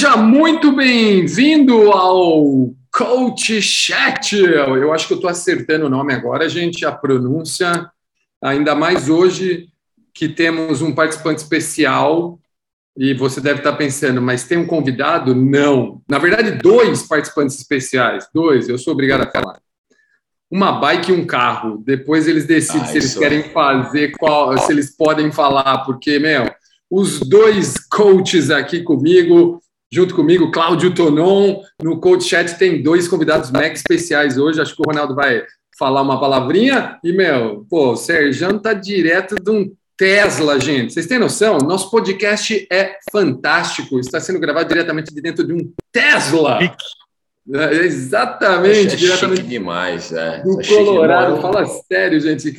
Seja muito bem-vindo ao Coach Chat. Eu acho que eu estou acertando o nome agora, gente, a pronúncia. Ainda mais hoje que temos um participante especial e você deve estar pensando, mas tem um convidado? Não. Na verdade, dois participantes especiais. Dois, eu sou obrigado a falar. Uma bike e um carro. Depois eles decidem ah, se eles querem fazer qual, se eles podem falar, porque, meu, os dois coaches aqui comigo junto comigo, Cláudio Tonon. No Coach Chat tem dois convidados mega especiais hoje. Acho que o Ronaldo vai falar uma palavrinha. E, meu, pô, o Sérgio tá direto de um Tesla, gente. Vocês têm noção? Nosso podcast é fantástico. Está sendo gravado diretamente de dentro de um Tesla. É, exatamente, é diretamente demais, é. Do é Colorado. Fala sério, gente.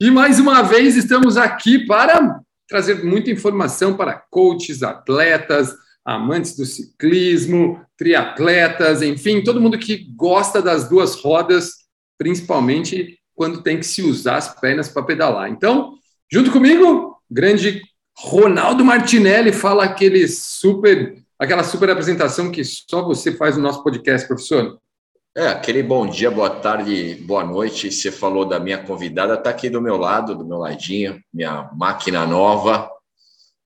E mais uma vez estamos aqui para trazer muita informação para coaches, atletas, amantes do ciclismo, triatletas, enfim, todo mundo que gosta das duas rodas, principalmente quando tem que se usar as pernas para pedalar. Então, junto comigo, grande Ronaldo Martinelli fala aquele super, aquela super apresentação que só você faz no nosso podcast, professor. É, aquele bom dia, boa tarde, boa noite. Você falou da minha convidada, está aqui do meu lado, do meu ladinho, minha máquina nova,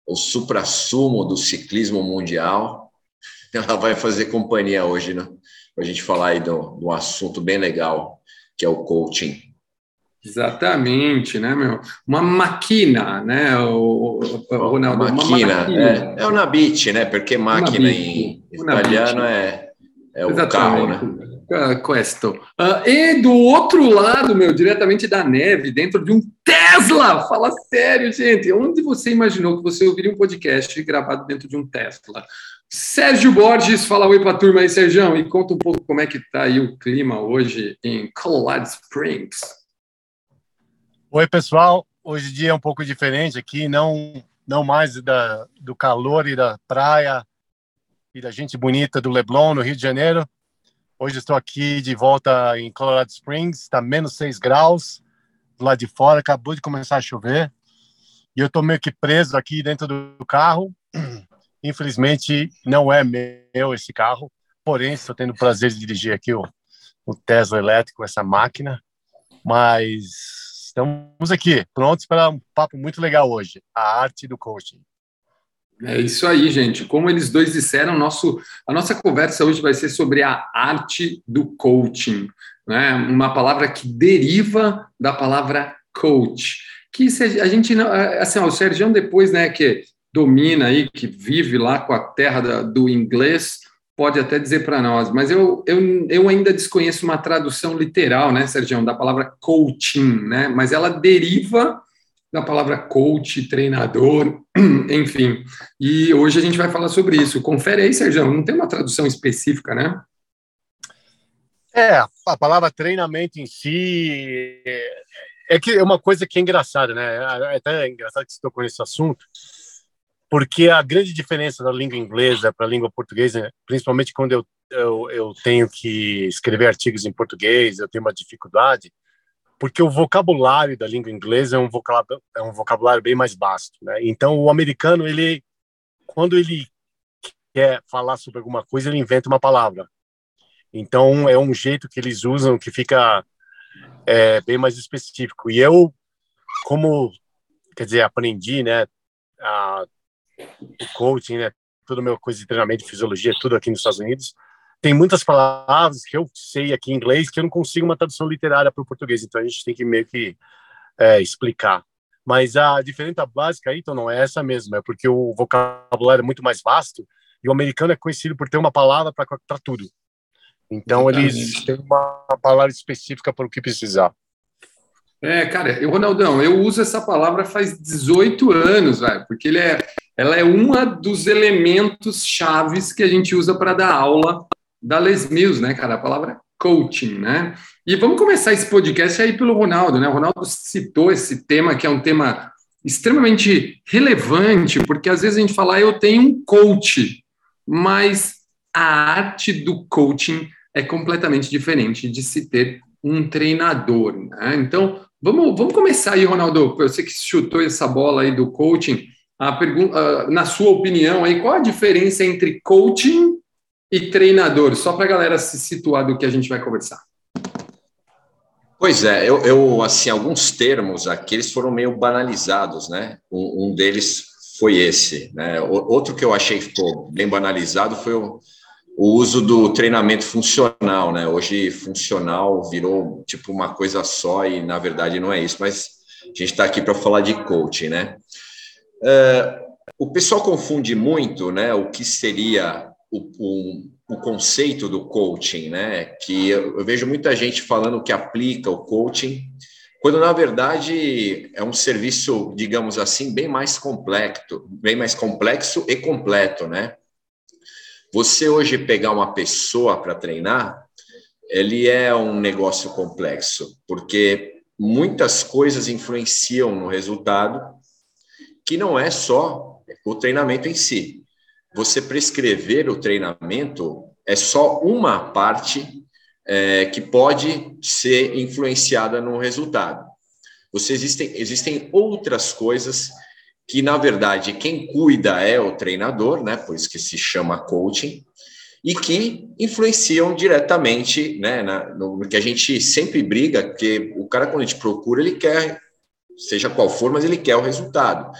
o supra-sumo do ciclismo mundial. Ela vai fazer companhia hoje, né? Para a gente falar aí de um assunto bem legal, que é o coaching. Exatamente, né, meu? Uma máquina, né, o, o Ronaldo? Máquina, é, é o Nabit, né? Porque máquina em italiano é, é o carro, né? Questo. Uh, e do outro lado, meu, diretamente da neve, dentro de um Tesla! Fala sério, gente. Onde você imaginou que você ouviria um podcast gravado dentro de um Tesla? Sérgio Borges, fala oi para a turma aí, Sérgio, e conta um pouco como é que está aí o clima hoje em Colorado Springs. Oi, pessoal. Hoje o dia é um pouco diferente aqui, não, não mais da, do calor e da praia e da gente bonita do Leblon, no Rio de Janeiro. Hoje estou aqui de volta em Colorado Springs, está menos 6 graus lado de fora, acabou de começar a chover. E eu estou meio que preso aqui dentro do carro. Infelizmente, não é meu esse carro, porém, estou tendo o prazer de dirigir aqui o, o Tesla elétrico, essa máquina. Mas estamos aqui, prontos para um papo muito legal hoje: a arte do coaching. É isso aí, gente. Como eles dois disseram, nosso, a nossa conversa hoje vai ser sobre a arte do coaching, né? Uma palavra que deriva da palavra coach. Que a gente não, assim, ó, o Sérgio depois, né, que domina aí, que vive lá com a terra do inglês, pode até dizer para nós, mas eu, eu, eu ainda desconheço uma tradução literal, né, Sérgio, da palavra coaching, né? Mas ela deriva da palavra coach, treinador, enfim. E hoje a gente vai falar sobre isso. Confere aí, Sérgio, não tem uma tradução específica, né? É, a palavra treinamento em si é que é uma coisa que é engraçada, né? É até engraçado que você tocou nesse assunto, porque a grande diferença da língua inglesa para a língua portuguesa, principalmente quando eu, eu, eu tenho que escrever artigos em português, eu tenho uma dificuldade, porque o vocabulário da língua inglesa é um vocabulário, é um vocabulário bem mais vasto, né? Então o americano ele quando ele quer falar sobre alguma coisa ele inventa uma palavra. Então é um jeito que eles usam que fica é, bem mais específico. E eu como quer dizer aprendi, né, a, o coaching, né, toda a minha coisa de treinamento, de fisiologia, tudo aqui nos Estados Unidos tem muitas palavras que eu sei aqui em inglês que eu não consigo uma tradução literária para o português, então a gente tem que meio que é, explicar. Mas a diferença básica aí, então, não é essa mesmo, é porque o vocabulário é muito mais vasto e o americano é conhecido por ter uma palavra para tudo. Então, eles têm uma palavra específica para o que precisar. É, cara, eu, Ronaldão, eu uso essa palavra faz 18 anos, velho, porque ele é, ela é uma dos elementos chaves que a gente usa para dar aula da Les Mills, né, cara? A palavra coaching, né? E vamos começar esse podcast aí pelo Ronaldo, né? O Ronaldo citou esse tema que é um tema extremamente relevante, porque às vezes a gente fala, ah, eu tenho um coach, mas a arte do coaching é completamente diferente de se ter um treinador, né? Então, vamos, vamos começar aí, Ronaldo. Sei que chutou essa bola aí do coaching. a pergunta, na sua opinião, aí, qual a diferença entre coaching e treinador? Só para a galera se situar do que a gente vai conversar. Pois é, eu, eu, assim, alguns termos aqui eles foram meio banalizados, né? Um, um deles foi esse, né? O, outro que eu achei que ficou bem banalizado foi o, o uso do treinamento funcional, né? Hoje funcional virou tipo uma coisa só e na verdade não é isso, mas a gente está aqui para falar de coaching, né? É, o pessoal confunde muito, né? O que seria o, o o conceito do coaching, né? Que eu, eu vejo muita gente falando que aplica o coaching, quando na verdade é um serviço, digamos assim, bem mais complexo, bem mais complexo e completo, né? Você hoje pegar uma pessoa para treinar, ele é um negócio complexo, porque muitas coisas influenciam no resultado, que não é só o treinamento em si você prescrever o treinamento é só uma parte é, que pode ser influenciada no resultado. Você existem, existem outras coisas que, na verdade, quem cuida é o treinador, né? Por isso que se chama coaching, e que influenciam diretamente, né? Na, no, que a gente sempre briga, porque o cara, quando a gente procura, ele quer, seja qual for, mas ele quer o resultado.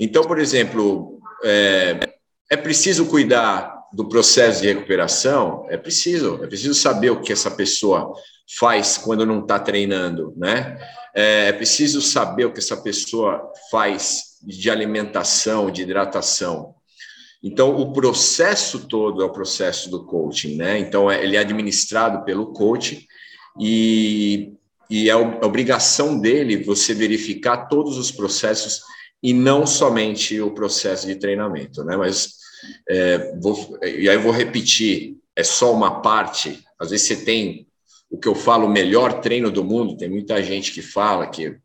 Então, por exemplo, é, é preciso cuidar do processo de recuperação? É preciso. É preciso saber o que essa pessoa faz quando não está treinando, né? É, é preciso saber o que essa pessoa faz de alimentação, de hidratação. Então, o processo todo é o processo do coaching, né? Então, é, ele é administrado pelo coach e, e é a obrigação dele você verificar todos os processos e não somente o processo de treinamento, né? Mas é, vou, e aí eu vou repetir, é só uma parte. Às vezes você tem o que eu falo, o melhor treino do mundo. Tem muita gente que fala que,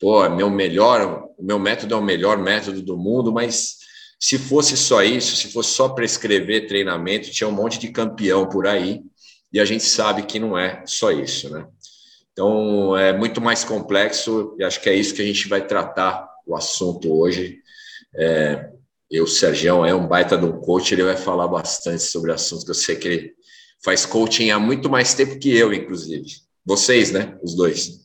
pô, é meu melhor, o meu método é o melhor método do mundo, mas se fosse só isso, se fosse só prescrever treinamento, tinha um monte de campeão por aí, e a gente sabe que não é só isso, né? Então, é muito mais complexo, e acho que é isso que a gente vai tratar o assunto hoje. É, e o Sergião é um baita de um coach, ele vai falar bastante sobre assuntos que eu sei que ele faz coaching há muito mais tempo que eu, inclusive. Vocês, né? Os dois.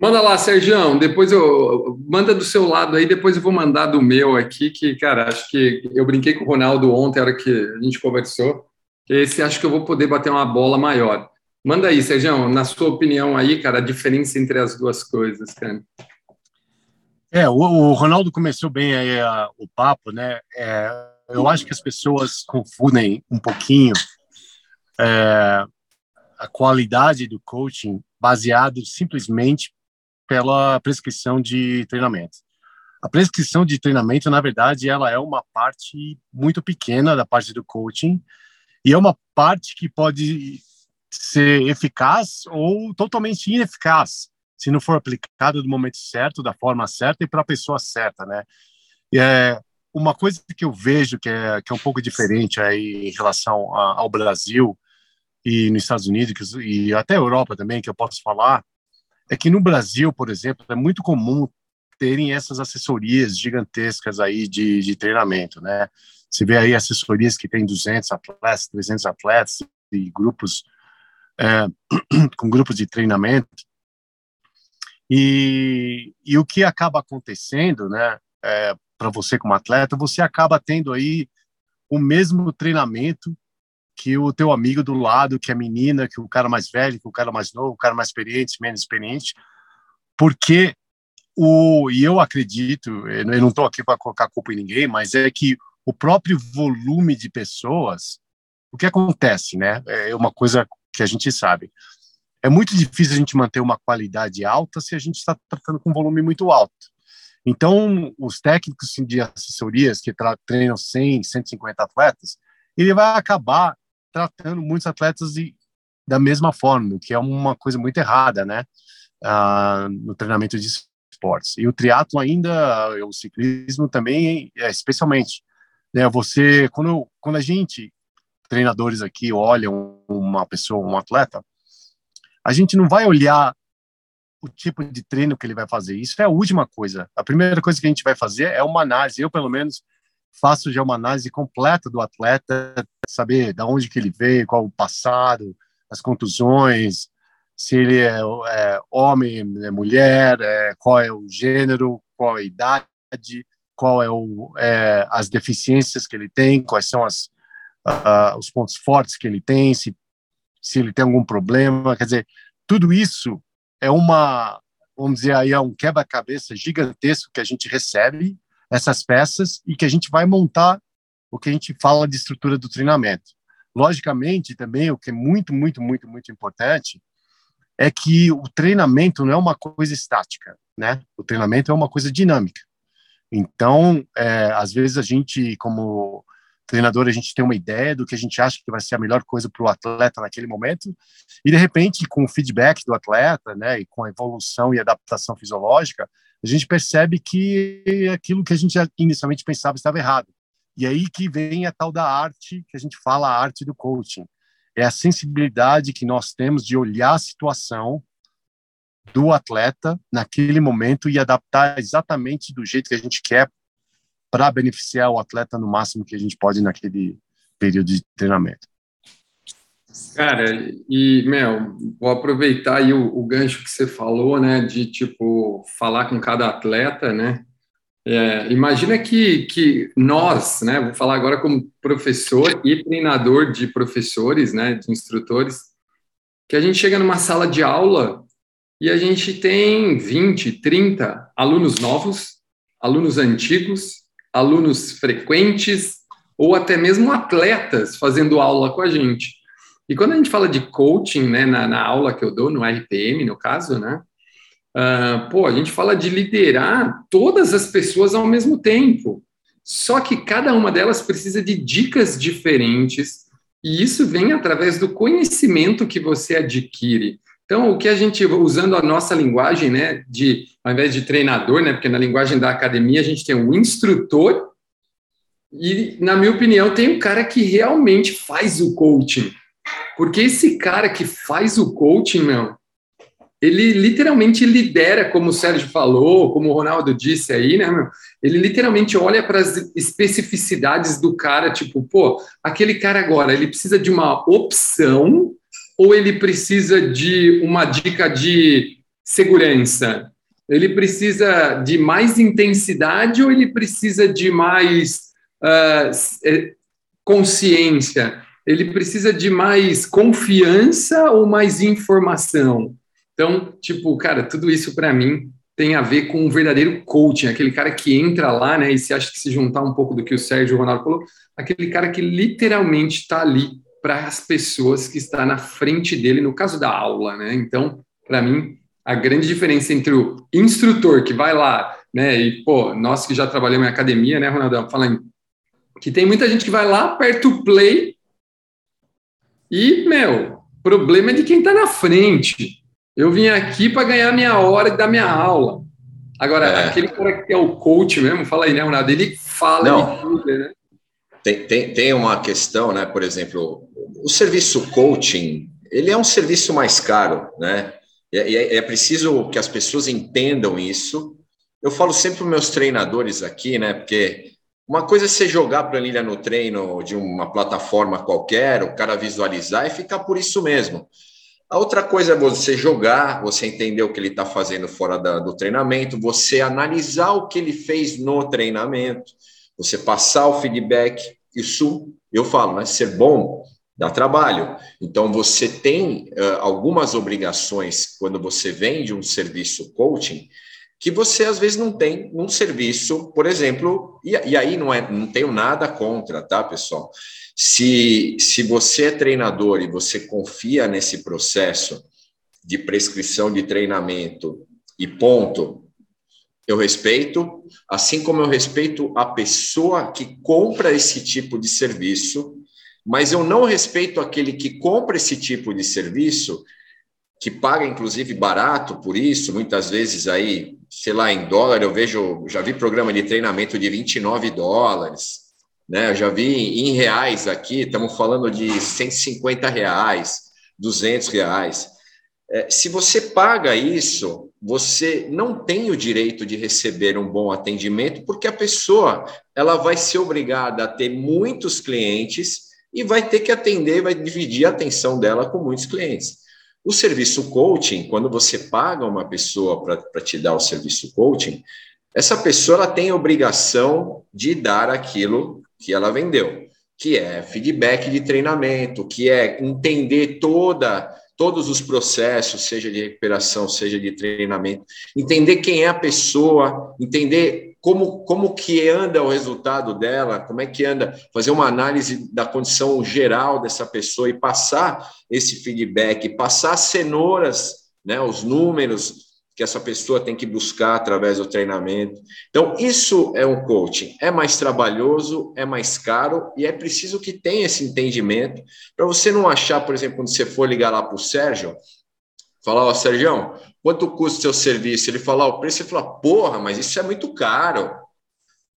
Manda lá, Sergião. Depois eu manda do seu lado aí, depois eu vou mandar do meu aqui, que, cara, acho que eu brinquei com o Ronaldo ontem, a hora que a gente conversou. Esse acho que eu vou poder bater uma bola maior. Manda aí, Sergião, na sua opinião aí, cara, a diferença entre as duas coisas, cara. É, o, o Ronaldo começou bem aí a, o papo, né? É, eu acho que as pessoas confundem um pouquinho é, a qualidade do coaching baseado simplesmente pela prescrição de treinamento. A prescrição de treinamento, na verdade, ela é uma parte muito pequena da parte do coaching e é uma parte que pode ser eficaz ou totalmente ineficaz se não for aplicado no momento certo, da forma certa e para a pessoa certa, né? E é uma coisa que eu vejo que é, que é um pouco diferente aí em relação a, ao Brasil e nos Estados Unidos e até Europa também, que eu posso falar, é que no Brasil, por exemplo, é muito comum terem essas assessorias gigantescas aí de, de treinamento, né? Você vê aí assessorias que têm 200 atletas, 300 atletas e grupos é, com grupos de treinamento e, e o que acaba acontecendo, né, é, para você como atleta, você acaba tendo aí o mesmo treinamento que o teu amigo do lado, que é menina, que o cara mais velho, que o cara mais novo, o cara mais experiente, menos experiente, porque o e eu acredito, eu não estou aqui para colocar culpa em ninguém, mas é que o próprio volume de pessoas, o que acontece, né? É uma coisa que a gente sabe é muito difícil a gente manter uma qualidade alta se a gente está tratando com um volume muito alto. Então, os técnicos de assessorias que treinam 100, 150 atletas, ele vai acabar tratando muitos atletas de, da mesma forma, que é uma coisa muito errada, né? Ah, no treinamento de esportes. E o triatlo ainda, o ciclismo também, é, especialmente, né? Você, quando, quando a gente, treinadores aqui, olham uma pessoa, um atleta, a gente não vai olhar o tipo de treino que ele vai fazer. Isso é a última coisa. A primeira coisa que a gente vai fazer é uma análise. Eu, pelo menos, faço já uma análise completa do atleta, saber da onde que ele veio, qual o passado, as contusões, se ele é, é homem, é mulher, é, qual é o gênero, qual é a idade, qual é, o, é as deficiências que ele tem, quais são as, uh, os pontos fortes que ele tem, se, se ele tem algum problema. Quer dizer, tudo isso é uma, vamos dizer aí, é um quebra-cabeça gigantesco que a gente recebe essas peças e que a gente vai montar o que a gente fala de estrutura do treinamento. Logicamente, também o que é muito, muito, muito, muito importante é que o treinamento não é uma coisa estática, né? O treinamento é uma coisa dinâmica. Então, é, às vezes a gente, como treinador, a gente tem uma ideia do que a gente acha que vai ser a melhor coisa para o atleta naquele momento, e de repente, com o feedback do atleta, né, e com a evolução e adaptação fisiológica, a gente percebe que aquilo que a gente inicialmente pensava estava errado. E aí que vem a tal da arte, que a gente fala a arte do coaching. É a sensibilidade que nós temos de olhar a situação do atleta naquele momento e adaptar exatamente do jeito que a gente quer para beneficiar o atleta no máximo que a gente pode naquele período de treinamento. Cara, e, Mel, vou aproveitar aí o, o, gancho que você falou, né, de, tipo, falar com cada atleta, né, é, imagina que, que nós, né, vou falar agora como professor e treinador de professores, né, de instrutores, que a gente chega numa sala de aula e a gente tem 20, 30 alunos novos, alunos antigos, alunos frequentes ou até mesmo atletas fazendo aula com a gente. E quando a gente fala de coaching, né, na, na aula que eu dou, no RPM, no caso, né, uh, pô, a gente fala de liderar todas as pessoas ao mesmo tempo. Só que cada uma delas precisa de dicas diferentes, e isso vem através do conhecimento que você adquire. Então, o que a gente, usando a nossa linguagem, né, de, ao invés de treinador, né, porque na linguagem da academia a gente tem um instrutor, e, na minha opinião, tem um cara que realmente faz o coaching. Porque esse cara que faz o coaching, meu, ele literalmente lidera, como o Sérgio falou, como o Ronaldo disse aí, né, meu? Ele literalmente olha para as especificidades do cara, tipo, pô, aquele cara agora, ele precisa de uma opção ou ele precisa de uma dica de segurança? Ele precisa de mais intensidade ou ele precisa de mais uh, consciência? Ele precisa de mais confiança ou mais informação? Então, tipo, cara, tudo isso para mim tem a ver com um verdadeiro coaching, aquele cara que entra lá, né, e se acha que se juntar um pouco do que o Sérgio Ronaldo falou, aquele cara que literalmente está ali para as pessoas que está na frente dele, no caso da aula, né? Então, para mim, a grande diferença entre o instrutor que vai lá, né, e pô, nós que já trabalhamos em academia, né, Ronaldão, falando que tem muita gente que vai lá, aperta o play e, meu, problema é de quem está na frente. Eu vim aqui para ganhar minha hora e dar minha aula. Agora, é. aquele cara que é o coach mesmo, fala aí, né, Ronaldo? Ele fala, Não. Tudo, né? Tem, tem, tem uma questão, né? Por exemplo, o serviço coaching, ele é um serviço mais caro, né? E é, é, preciso que as pessoas entendam isso. Eu falo sempre para meus treinadores aqui, né? Porque uma coisa é você jogar a planilha no treino de uma plataforma qualquer, o cara visualizar e ficar por isso mesmo. A outra coisa é você jogar, você entender o que ele está fazendo fora da, do treinamento, você analisar o que ele fez no treinamento você passar o feedback, isso eu falo, né? Ser bom dá trabalho. Então você tem uh, algumas obrigações quando você vende um serviço coaching que você às vezes não tem num serviço, por exemplo, e, e aí não é, não tenho nada contra, tá, pessoal? Se, se você é treinador e você confia nesse processo de prescrição de treinamento e ponto, eu respeito, assim como eu respeito a pessoa que compra esse tipo de serviço, mas eu não respeito aquele que compra esse tipo de serviço, que paga inclusive barato por isso, muitas vezes aí, sei lá, em dólar, eu vejo, já vi programa de treinamento de 29 dólares, né? Eu já vi em reais aqui, estamos falando de 150 reais, 200 reais. É, se você paga isso, você não tem o direito de receber um bom atendimento, porque a pessoa ela vai ser obrigada a ter muitos clientes e vai ter que atender, vai dividir a atenção dela com muitos clientes. O serviço coaching, quando você paga uma pessoa para te dar o serviço coaching, essa pessoa ela tem a obrigação de dar aquilo que ela vendeu, que é feedback de treinamento, que é entender toda todos os processos, seja de recuperação, seja de treinamento, entender quem é a pessoa, entender como, como que anda o resultado dela, como é que anda, fazer uma análise da condição geral dessa pessoa e passar esse feedback, passar cenouras, né, os números, que essa pessoa tem que buscar através do treinamento. Então, isso é um coaching. É mais trabalhoso, é mais caro e é preciso que tenha esse entendimento para você não achar, por exemplo, quando você for ligar lá para o Sérgio, falar, ó, Sérgio, quanto custa o seu serviço? Ele falar o preço, e falar, porra, mas isso é muito caro.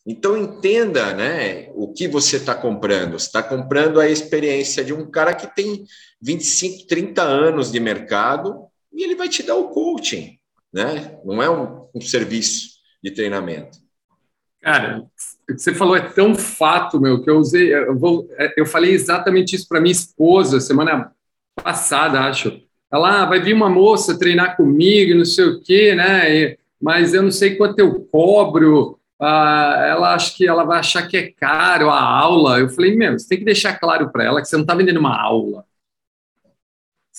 Então, entenda né, o que você está comprando. Você está comprando a experiência de um cara que tem 25, 30 anos de mercado e ele vai te dar o coaching né? Não é um, um serviço de treinamento. Cara, o que você falou é tão fato, meu, que eu usei, eu, vou, eu falei exatamente isso para minha esposa semana passada, acho. Ela ah, vai vir uma moça treinar comigo, não sei o quê, né? E, mas eu não sei quanto eu cobro. Ah, ela acha que ela vai achar que é caro a aula. Eu falei, meu, você tem que deixar claro para ela que você não está vendendo uma aula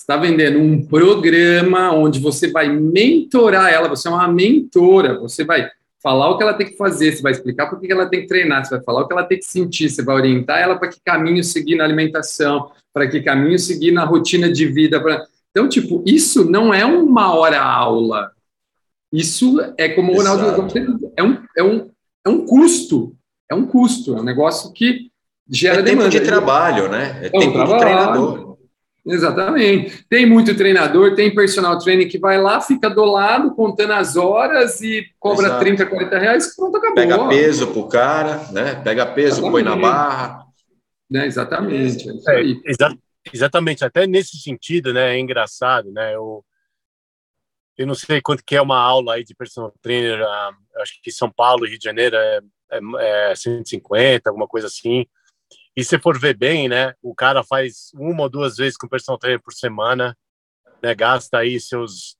está vendendo um programa onde você vai mentorar ela, você é uma mentora, você vai falar o que ela tem que fazer, você vai explicar por que ela tem que treinar, você vai falar o que ela tem que sentir, você vai orientar ela para que caminho seguir na alimentação, para que caminho seguir na rotina de vida. Pra... Então, tipo, isso não é uma hora aula. Isso é como o Ronaldo é um, é, um, é um custo. É um custo, é um negócio que gera é demanda. tempo de trabalho, né? É, é tempo um de treinador. Exatamente. Tem muito treinador, tem personal training que vai lá, fica do lado, contando as horas e cobra Exato. 30, 40 reais, pronto, acabou. Pega peso pro cara, né? Pega peso, exatamente. põe na barra. Né? Exatamente. É, exa exatamente. Até nesse sentido, né? É engraçado, né? Eu, eu não sei quanto que é uma aula aí de personal trainer, uh, acho que São Paulo Rio de Janeiro é, é, é 150, alguma coisa assim. E se for ver bem, né, o cara faz uma ou duas vezes com personal trainer por semana, né, gasta aí seus,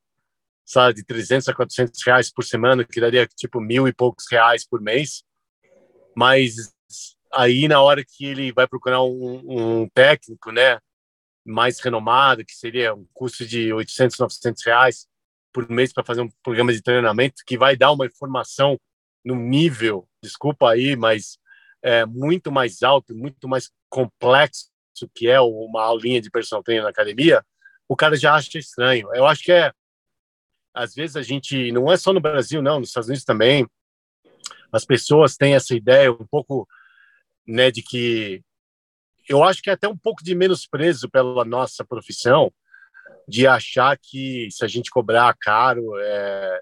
sabe, de 300 a 400 reais por semana, que daria tipo mil e poucos reais por mês. Mas aí na hora que ele vai procurar um, um técnico, né, mais renomado, que seria um custo de 800, 900 reais por mês para fazer um programa de treinamento que vai dar uma informação no nível, desculpa aí, mas é, muito mais alto, muito mais complexo que é uma aulinha de personal trainer na academia, o cara já acha estranho. Eu acho que é às vezes a gente não é só no Brasil não, nos Estados Unidos também as pessoas têm essa ideia um pouco né de que eu acho que é até um pouco de menosprezo pela nossa profissão de achar que se a gente cobrar caro é,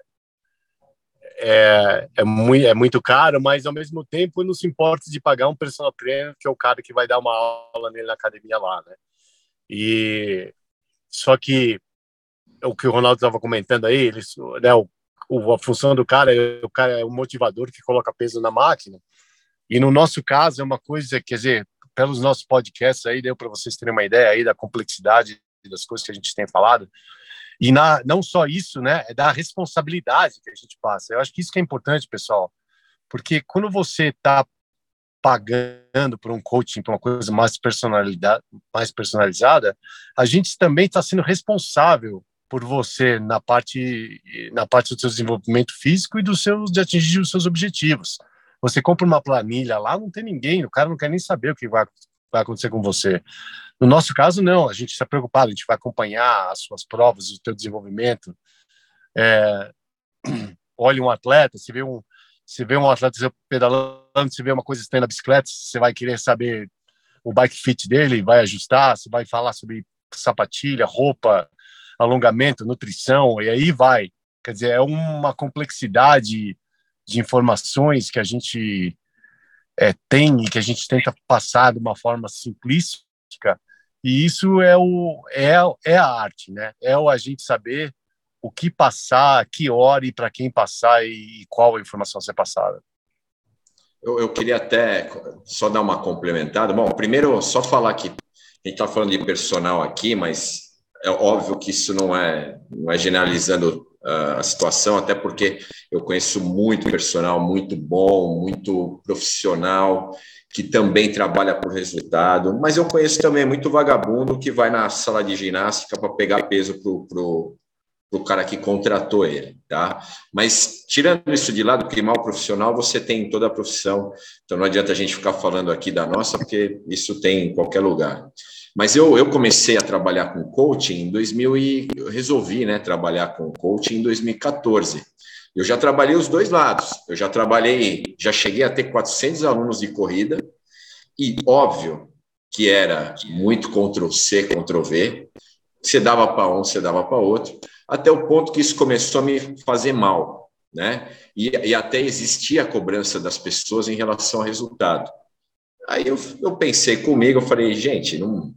é, é, muito, é muito caro, mas ao mesmo tempo não se importa de pagar um personal trainer, que é o cara que vai dar uma aula nele na academia lá, né? E só que o que o Ronaldo estava comentando aí, ele, né, o, o, a função do cara, é, o cara é o motivador que coloca peso na máquina. E no nosso caso é uma coisa, quer dizer, pelos nossos podcasts aí deu para vocês terem uma ideia aí da complexidade das coisas que a gente tem falado. E na, não só isso, né, é da responsabilidade que a gente passa. Eu acho que isso que é importante, pessoal, porque quando você está pagando por um coaching, por uma coisa mais, personalidade, mais personalizada, a gente também está sendo responsável por você na parte na parte do seu desenvolvimento físico e dos seus de atingir os seus objetivos. Você compra uma planilha lá, não tem ninguém, o cara não quer nem saber o que vai, vai acontecer com você. No nosso caso, não, a gente está preocupado, a gente vai acompanhar as suas provas, o teu desenvolvimento. É, olha um atleta, se vê um, se vê um atleta pedalando, se vê uma coisa estranha na bicicleta, você vai querer saber o bike fit dele, vai ajustar, você vai falar sobre sapatilha, roupa, alongamento, nutrição, e aí vai. Quer dizer, é uma complexidade de informações que a gente é, tem e que a gente tenta passar de uma forma simplística e isso é, o, é, é a arte, né? É o a gente saber o que passar, que hora e para quem passar e, qual a informação ser passada. Eu, eu, queria até só dar uma complementada. Bom, primeiro, só falar que a gente está falando de personal aqui, mas é óbvio que isso não é, não é generalizando a situação, até porque eu conheço muito personal muito bom, muito profissional, que também trabalha por resultado, mas eu conheço também muito vagabundo que vai na sala de ginástica para pegar peso para o pro cara que contratou ele, tá? Mas tirando isso de lado, porque mal profissional você tem em toda a profissão, então não adianta a gente ficar falando aqui da nossa, porque isso tem em qualquer lugar. Mas eu, eu comecei a trabalhar com coaching em 2000 e eu resolvi, né, trabalhar com coaching em 2014. Eu já trabalhei os dois lados. Eu já trabalhei, já cheguei a ter 400 alunos de corrida e óbvio que era muito Ctrl C, Ctrl V. Você dava para um, você dava para outro, até o ponto que isso começou a me fazer mal, né? E, e até existia a cobrança das pessoas em relação ao resultado. Aí eu, eu pensei comigo, eu falei, gente, não,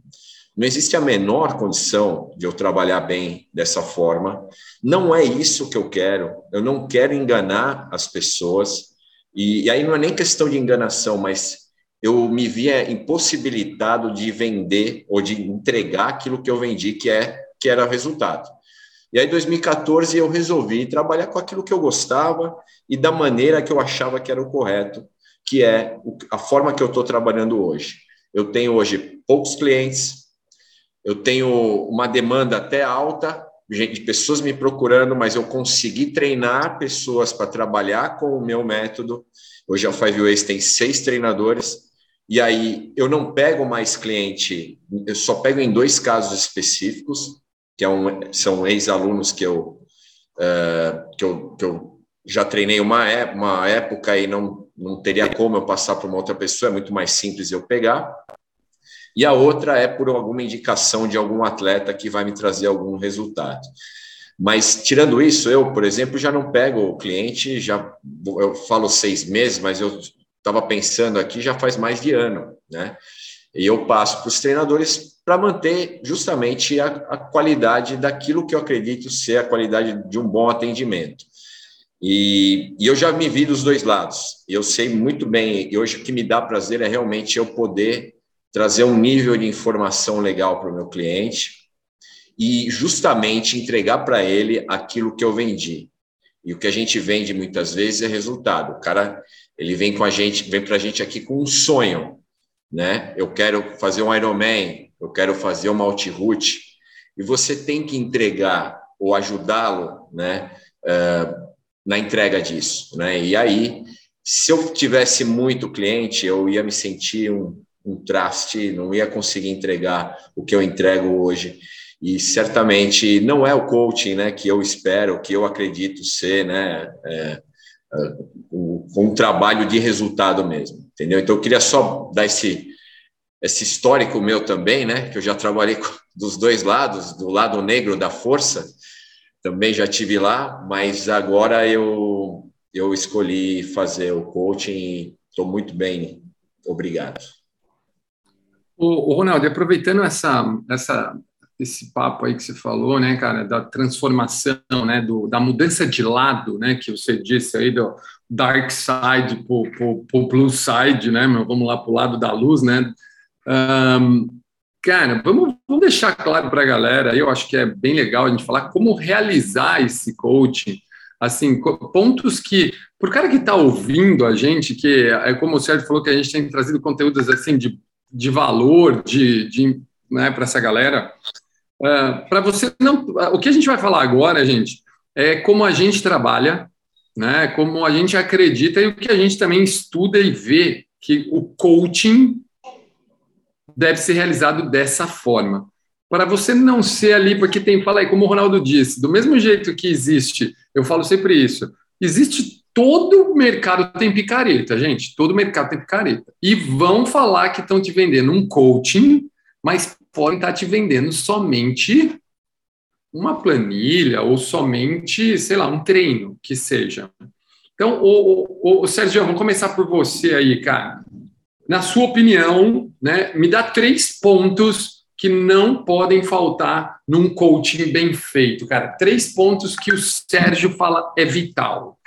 não existe a menor condição de eu trabalhar bem dessa forma. Não é isso que eu quero. Eu não quero enganar as pessoas. E, e aí não é nem questão de enganação, mas eu me via impossibilitado de vender ou de entregar aquilo que eu vendi, que é que era resultado. E aí, em 2014, eu resolvi trabalhar com aquilo que eu gostava e da maneira que eu achava que era o correto, que é a forma que eu estou trabalhando hoje. Eu tenho hoje poucos clientes, eu tenho uma demanda até alta, gente, pessoas me procurando, mas eu consegui treinar pessoas para trabalhar com o meu método. Hoje a Five Ways tem seis treinadores, e aí eu não pego mais cliente, eu só pego em dois casos específicos, que é um, são ex-alunos que eu, uh, que, eu, que eu já treinei uma, é, uma época e não, não teria como eu passar para uma outra pessoa, é muito mais simples eu pegar e a outra é por alguma indicação de algum atleta que vai me trazer algum resultado. Mas tirando isso, eu, por exemplo, já não pego o cliente, já eu falo seis meses, mas eu estava pensando aqui já faz mais de ano, né? E eu passo para os treinadores para manter justamente a, a, qualidade daquilo que eu acredito ser a qualidade de um bom atendimento. E, e eu já me vi dos dois lados. Eu sei muito bem, e hoje o que me dá prazer é realmente eu poder trazer um nível de informação legal para o meu cliente e justamente entregar para ele aquilo que eu vendi. E o que a gente vende muitas vezes é resultado. O cara, ele vem com a gente, vem para a gente aqui com um sonho, né? Eu quero fazer um Ironman, eu quero fazer uma Altroute, e você tem que entregar ou ajudá-lo, né? Uh, na entrega disso, né? E aí, se eu tivesse muito cliente, eu ia me sentir um, um traste, não ia conseguir entregar o que eu entrego hoje. E certamente não é o coaching né, que eu espero, que eu acredito ser, né, é, é, um, um trabalho de resultado mesmo, entendeu? Então eu queria só dar esse, esse histórico meu também, né, que eu já trabalhei dos dois lados, do lado negro da força, também já tive lá, mas agora eu eu escolhi fazer o coaching estou muito bem, obrigado. O, o Ronaldo, aproveitando essa, essa, esse papo aí que você falou, né, cara, da transformação, né, do, da mudança de lado, né, que você disse aí do dark side para o blue side, né, vamos lá para o lado da luz, né, um, cara, vamos, vamos deixar claro para a galera, eu acho que é bem legal a gente falar como realizar esse coaching, assim, pontos que, por cara que está ouvindo a gente, que é como o Sérgio falou que a gente tem trazido conteúdos assim de de valor de, de né, para essa galera. Uh, é, para você não. O que a gente vai falar agora, gente, é como a gente trabalha, né, como a gente acredita e o que a gente também estuda e vê que o coaching deve ser realizado dessa forma. Para você não ser ali, porque tem, fala aí, como o Ronaldo disse, do mesmo jeito que existe, eu falo sempre isso, existe todo mercado tem picareta, gente. Todo mercado tem picareta. E vão falar que estão te vendendo um coaching, mas podem estar te vendendo somente uma planilha ou somente, sei lá, um treino, que seja. Então, o, o, o Sérgio, vamos começar por você aí, cara. Na sua opinião, né, me dá três pontos que não podem faltar num coaching bem feito, cara. Três pontos que o Sérgio fala é vital.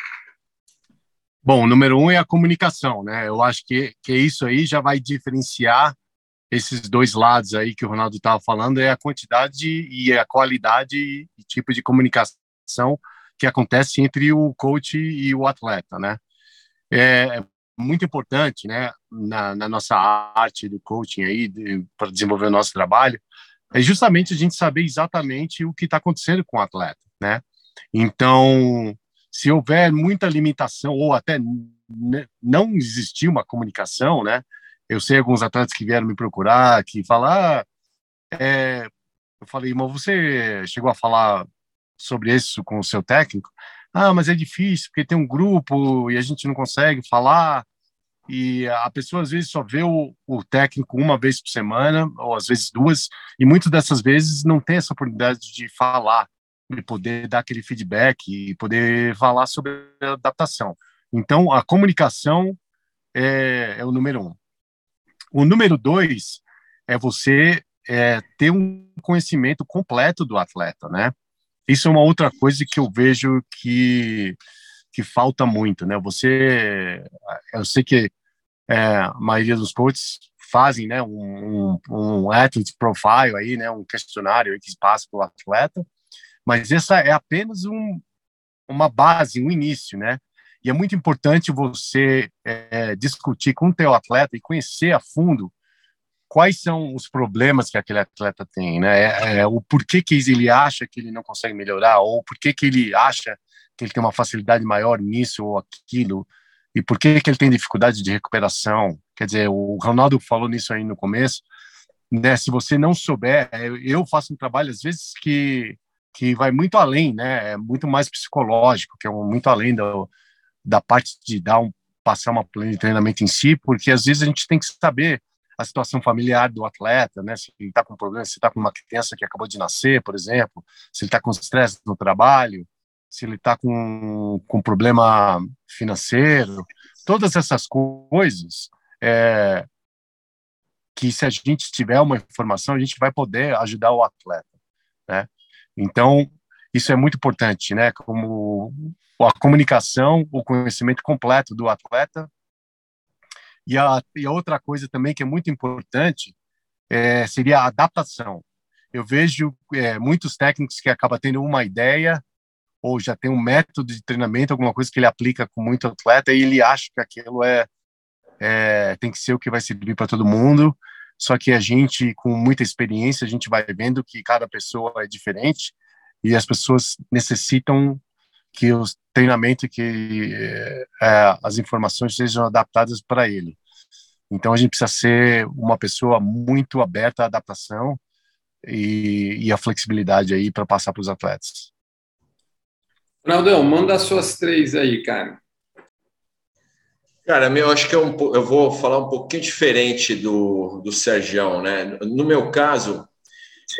Bom, número um é a comunicação, né? Eu acho que, que isso aí já vai diferenciar esses dois lados aí que o Ronaldo estava falando, é a quantidade e a qualidade e tipo de comunicação que acontece entre o coach e o atleta, né? É muito importante, né, na, na nossa arte do coaching aí, para desenvolver o nosso trabalho, é justamente a gente saber exatamente o que está acontecendo com o atleta, né? Então, se houver muita limitação ou até não existir uma comunicação, né? Eu sei alguns atletas que vieram me procurar, que falam, ah, é... eu falei, mas você chegou a falar sobre isso com o seu técnico? Ah, mas é difícil, porque tem um grupo e a gente não consegue falar. E a pessoa às vezes só vê o, o técnico uma vez por semana, ou às vezes duas, e muitas dessas vezes não tem essa oportunidade de falar, de poder dar aquele feedback e poder falar sobre a adaptação. Então, a comunicação é, é o número um. O número dois é você é, ter um conhecimento completo do atleta, né? Isso é uma outra coisa que eu vejo que, que falta muito, né? Você, eu sei que é, a maioria dos coaches fazem, né, um, um, um athlete profile aí, né, um questionário que passa para o atleta, mas essa é apenas um, uma base, um início, né? E é muito importante você é, discutir com o teu atleta e conhecer a fundo quais são os problemas que aquele atleta tem, né? É, é, o porquê que ele acha que ele não consegue melhorar, ou porquê que ele acha que ele tem uma facilidade maior nisso ou aquilo, e por que que ele tem dificuldade de recuperação. Quer dizer, o Ronaldo falou nisso aí no começo, né? Se você não souber, é, eu faço um trabalho às vezes que que vai muito além, né? É muito mais psicológico, que é muito além do, da parte de dar um passar uma plano de treinamento em si, porque às vezes a gente tem que saber a situação familiar do atleta, né? Se ele está com problema, se está com uma criança que acabou de nascer, por exemplo, se ele está com estresse no trabalho, se ele está com, com problema financeiro, todas essas coisas é, que se a gente tiver uma informação, a gente vai poder ajudar o atleta, né? Então, isso é muito importante, né? Como a comunicação, o conhecimento completo do atleta e a, e a outra coisa também que é muito importante é, seria a adaptação. Eu vejo é, muitos técnicos que acabam tendo uma ideia ou já tem um método de treinamento, alguma coisa que ele aplica com muito atleta e ele acha que aquilo é, é tem que ser o que vai servir para todo mundo. Só que a gente, com muita experiência, a gente vai vendo que cada pessoa é diferente e as pessoas necessitam que o treinamento, que é, as informações sejam adaptadas para ele. Então a gente precisa ser uma pessoa muito aberta à adaptação e, e à flexibilidade aí para passar para os atletas. Ronaldão, manda as suas três aí, cara. Cara, eu acho que é um, eu vou falar um pouquinho diferente do, do Sergião, né? No meu caso,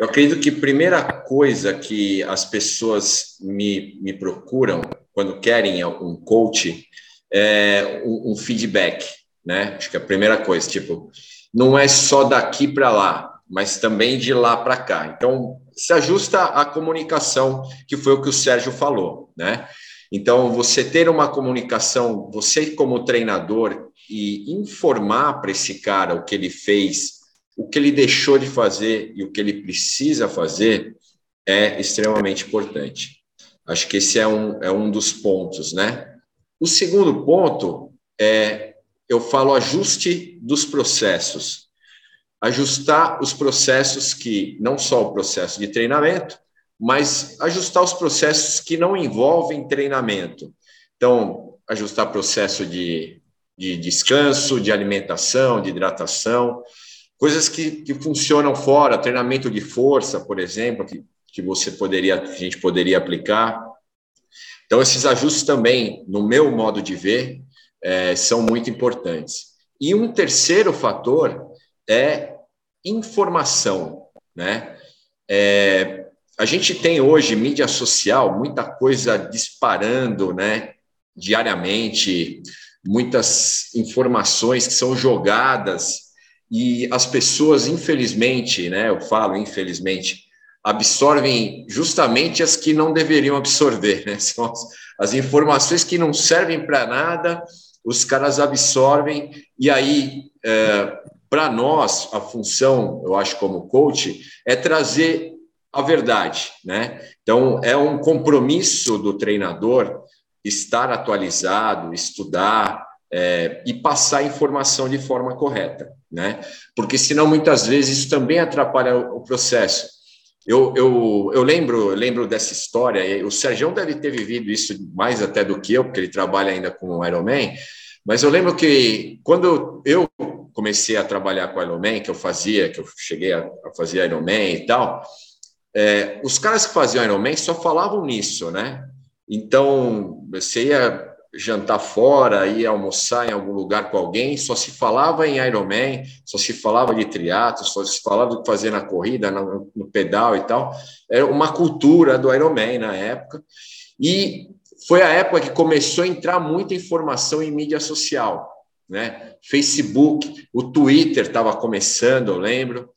eu acredito que a primeira coisa que as pessoas me, me procuram quando querem um coach é um, um feedback, né? Acho que é a primeira coisa, tipo, não é só daqui para lá, mas também de lá para cá. Então, se ajusta à comunicação, que foi o que o Sérgio falou, né? Então, você ter uma comunicação, você como treinador, e informar para esse cara o que ele fez o que ele deixou de fazer e o que ele precisa fazer é extremamente importante. Acho que esse é um, é um dos pontos, né? O segundo ponto é, eu falo ajuste dos processos. Ajustar os processos que, não só o processo de treinamento, mas ajustar os processos que não envolvem treinamento. Então, ajustar processo de, de descanso, de alimentação, de hidratação, coisas que, que funcionam fora, treinamento de força, por exemplo, que, que você poderia, a gente poderia aplicar. Então, esses ajustes também, no meu modo de ver, é, são muito importantes. E um terceiro fator é informação, né? É, a gente tem hoje mídia social, muita coisa disparando, né? Diariamente, muitas informações que são jogadas e as pessoas, infelizmente, né, eu falo infelizmente, absorvem justamente as que não deveriam absorver, né? São as, as informações que não servem para nada, os caras absorvem, e aí, é, para nós, a função, eu acho, como coach, é trazer a verdade, né? Então, é um compromisso do treinador estar atualizado, estudar é, e passar a informação de forma correta, né? Porque senão, muitas vezes, isso também atrapalha o processo. Eu, eu, eu lembro, lembro dessa história, o Sérgio deve ter vivido isso mais até do que eu, porque ele trabalha ainda com o Ironman, mas eu lembro que quando eu comecei a trabalhar com Ironman, que eu fazia, que eu cheguei a, fazer Ironman e tal, é, os caras que faziam Ironman só falavam nisso, né? Então, você ia jantar fora, ir almoçar em algum lugar com alguém, só se falava em Ironman, só se falava de triatlo, só se falava do que fazer na corrida, no, no pedal e tal. Era uma cultura do Ironman na época. E foi a época que começou a entrar muita informação em mídia social, né? Facebook, o Twitter estava começando, eu lembro.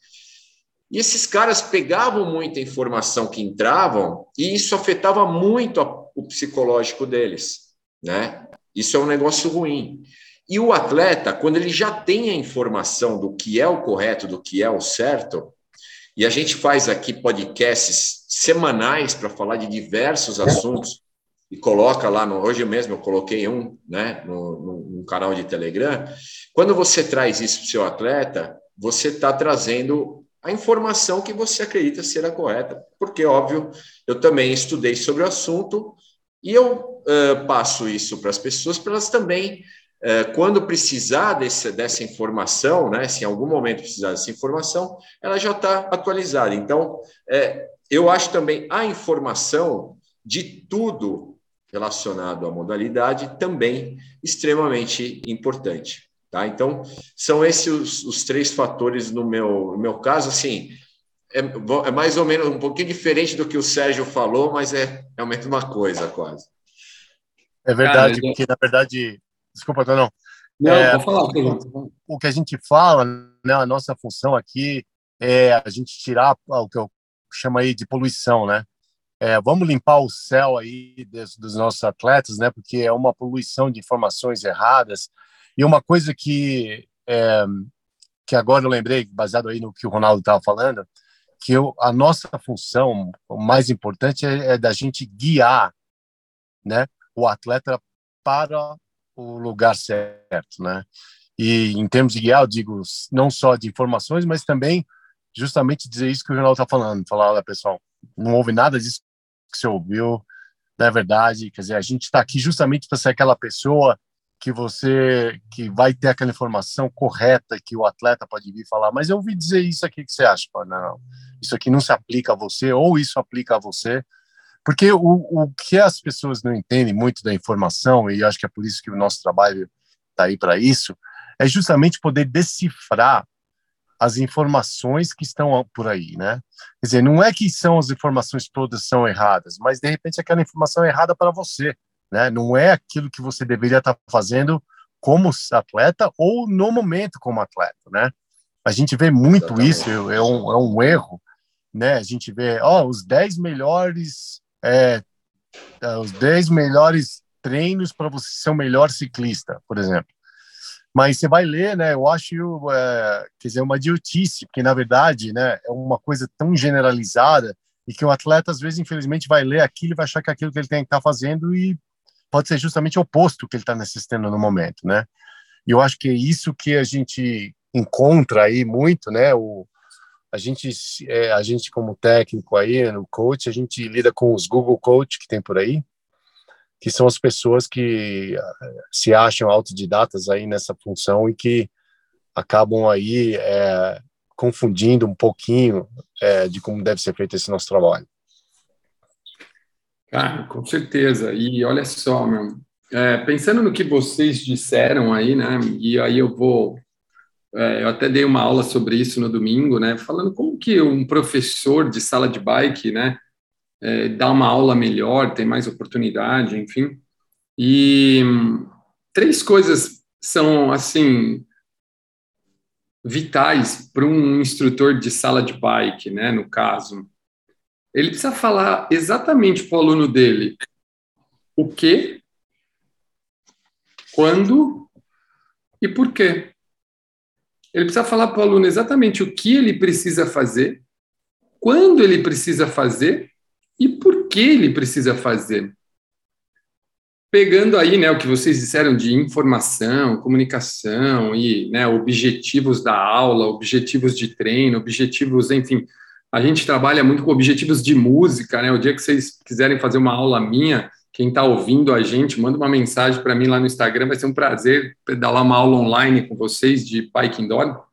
E esses caras pegavam muita informação que entravam e isso afetava muito a, o psicológico deles né? Isso é um negócio ruim. E o atleta, quando ele já tem a informação do que é o correto, do que é o certo, e a gente faz aqui podcasts semanais para falar de diversos assuntos, e coloca lá no. Hoje mesmo eu coloquei um né, no, no, no canal de Telegram. Quando você traz isso para o seu atleta, você está trazendo a informação que você acredita ser a correta, porque, óbvio, eu também estudei sobre o assunto e eu uh, passo isso para as pessoas, para elas também, uh, quando precisar desse, dessa informação, né, se em algum momento precisar dessa informação, ela já está atualizada. Então, é, eu acho também a informação de tudo relacionado à modalidade também extremamente importante. Tá? Então, são esses os, os três fatores no meu, no meu caso, assim, é, é, mais ou menos um pouquinho diferente do que o Sérgio falou, mas é realmente uma coisa quase. É verdade, Cara, porque na verdade, desculpa, não. Não, é, vou falar. O, o que a gente fala, né, a nossa função aqui é a gente tirar o que eu chamo aí de poluição, né? É, vamos limpar o céu aí dos, dos, nossos atletas, né? Porque é uma poluição de informações erradas. E uma coisa que é, que agora eu lembrei, baseado aí no que o Ronaldo estava falando, que eu, a nossa função, o mais importante é, é da gente guiar, né, o atleta para o lugar certo, né? E em termos de guiar, eu digo não só de informações, mas também justamente dizer isso que o jornal está falando, falar, olha, pessoal, não houve nada disso que você ouviu, não é verdade, quer dizer, a gente está aqui justamente para ser aquela pessoa que você que vai ter aquela informação correta que o atleta pode vir falar, mas eu ouvi dizer isso aqui que você acha, não, isso aqui não se aplica a você ou isso aplica a você, porque o, o que as pessoas não entendem muito da informação e acho que é por isso que o nosso trabalho está aí para isso é justamente poder decifrar as informações que estão por aí, né? Quer dizer, não é que são as informações todas são erradas, mas de repente aquela informação é errada para você né? Não é aquilo que você deveria estar fazendo como atleta ou no momento como atleta, né? A gente vê muito Exatamente. isso, é um, é um erro, né? A gente vê, ó, os 10 melhores, é, é os 10 melhores treinos para você ser o melhor ciclista, por exemplo. Mas você vai ler, né? Eu acho, é, quer dizer, uma idiotice, porque na verdade, né, é uma coisa tão generalizada e que o atleta às vezes, infelizmente, vai ler aquilo e vai achar que é aquilo que ele tem que estar tá fazendo e pode ser justamente o oposto que ele está necessitando no momento, né? E eu acho que é isso que a gente encontra aí muito, né? O, a gente, é, a gente como técnico aí, no coach, a gente lida com os Google Coach que tem por aí, que são as pessoas que eh, se acham autodidatas aí nessa função e que acabam aí é, confundindo um pouquinho é, de como deve ser feito esse nosso trabalho. Cara, com certeza. E olha só, meu, é, pensando no que vocês disseram aí, né? E aí eu vou, é, eu até dei uma aula sobre isso no domingo, né? Falando como que um professor de sala de bike, né? É, dá uma aula melhor, tem mais oportunidade, enfim. E três coisas são assim vitais para um instrutor de sala de bike, né, no caso. Ele precisa falar exatamente para o aluno dele o que, quando e por quê. Ele precisa falar para o aluno exatamente o que ele precisa fazer, quando ele precisa fazer e por que ele precisa fazer. Pegando aí né, o que vocês disseram de informação, comunicação e né, objetivos da aula, objetivos de treino, objetivos, enfim, a gente trabalha muito com objetivos de música, né? O dia que vocês quiserem fazer uma aula minha, quem está ouvindo a gente, manda uma mensagem para mim lá no Instagram, vai ser um prazer pedalar uma aula online com vocês de bike indoor.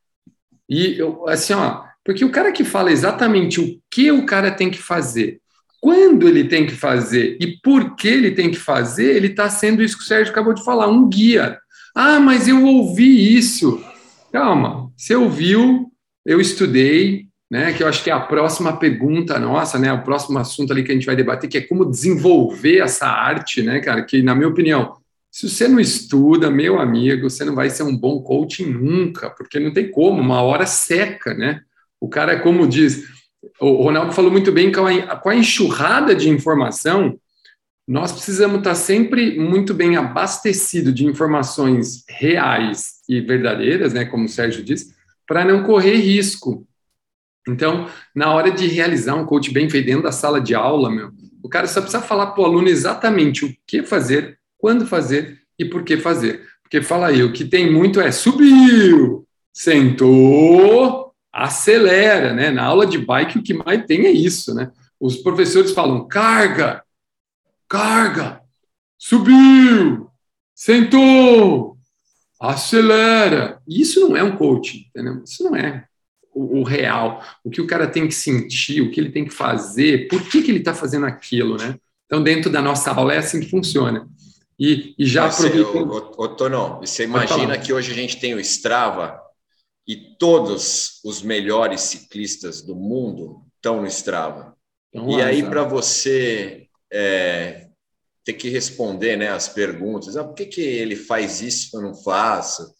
E eu, assim, ó, porque o cara que fala exatamente o que o cara tem que fazer, quando ele tem que fazer e por que ele tem que fazer, ele está sendo isso que o Sérgio acabou de falar, um guia. Ah, mas eu ouvi isso. Calma, você ouviu, eu estudei, né, que eu acho que é a próxima pergunta nossa, né, o próximo assunto ali que a gente vai debater, que é como desenvolver essa arte, né, cara, que na minha opinião, se você não estuda, meu amigo, você não vai ser um bom coach nunca, porque não tem como, uma hora seca, né? O cara, como diz, o Ronaldo falou muito bem, a, com a enxurrada de informação, nós precisamos estar sempre muito bem abastecido de informações reais e verdadeiras, né, como o Sérgio disse, para não correr risco. Então, na hora de realizar um coach bem feito dentro da sala de aula, meu, o cara só precisa falar para o aluno exatamente o que fazer, quando fazer e por que fazer. Porque fala aí, o que tem muito é subiu, sentou, acelera, né? Na aula de bike o que mais tem é isso, né? Os professores falam carga, carga, subiu, sentou, acelera. Isso não é um coaching, entendeu? Isso não é o, o, real, o que o cara tem que sentir, o que ele tem que fazer, por que, que ele está fazendo aquilo, né? Então, dentro da nossa aula é assim que funciona. E, e já aproveitando... Ô, você imagina que hoje a gente tem o Strava e todos os melhores ciclistas do mundo estão no Strava. Então, e aí, para você é, ter que responder né, as perguntas, ah, por que, que ele faz isso e eu não faço?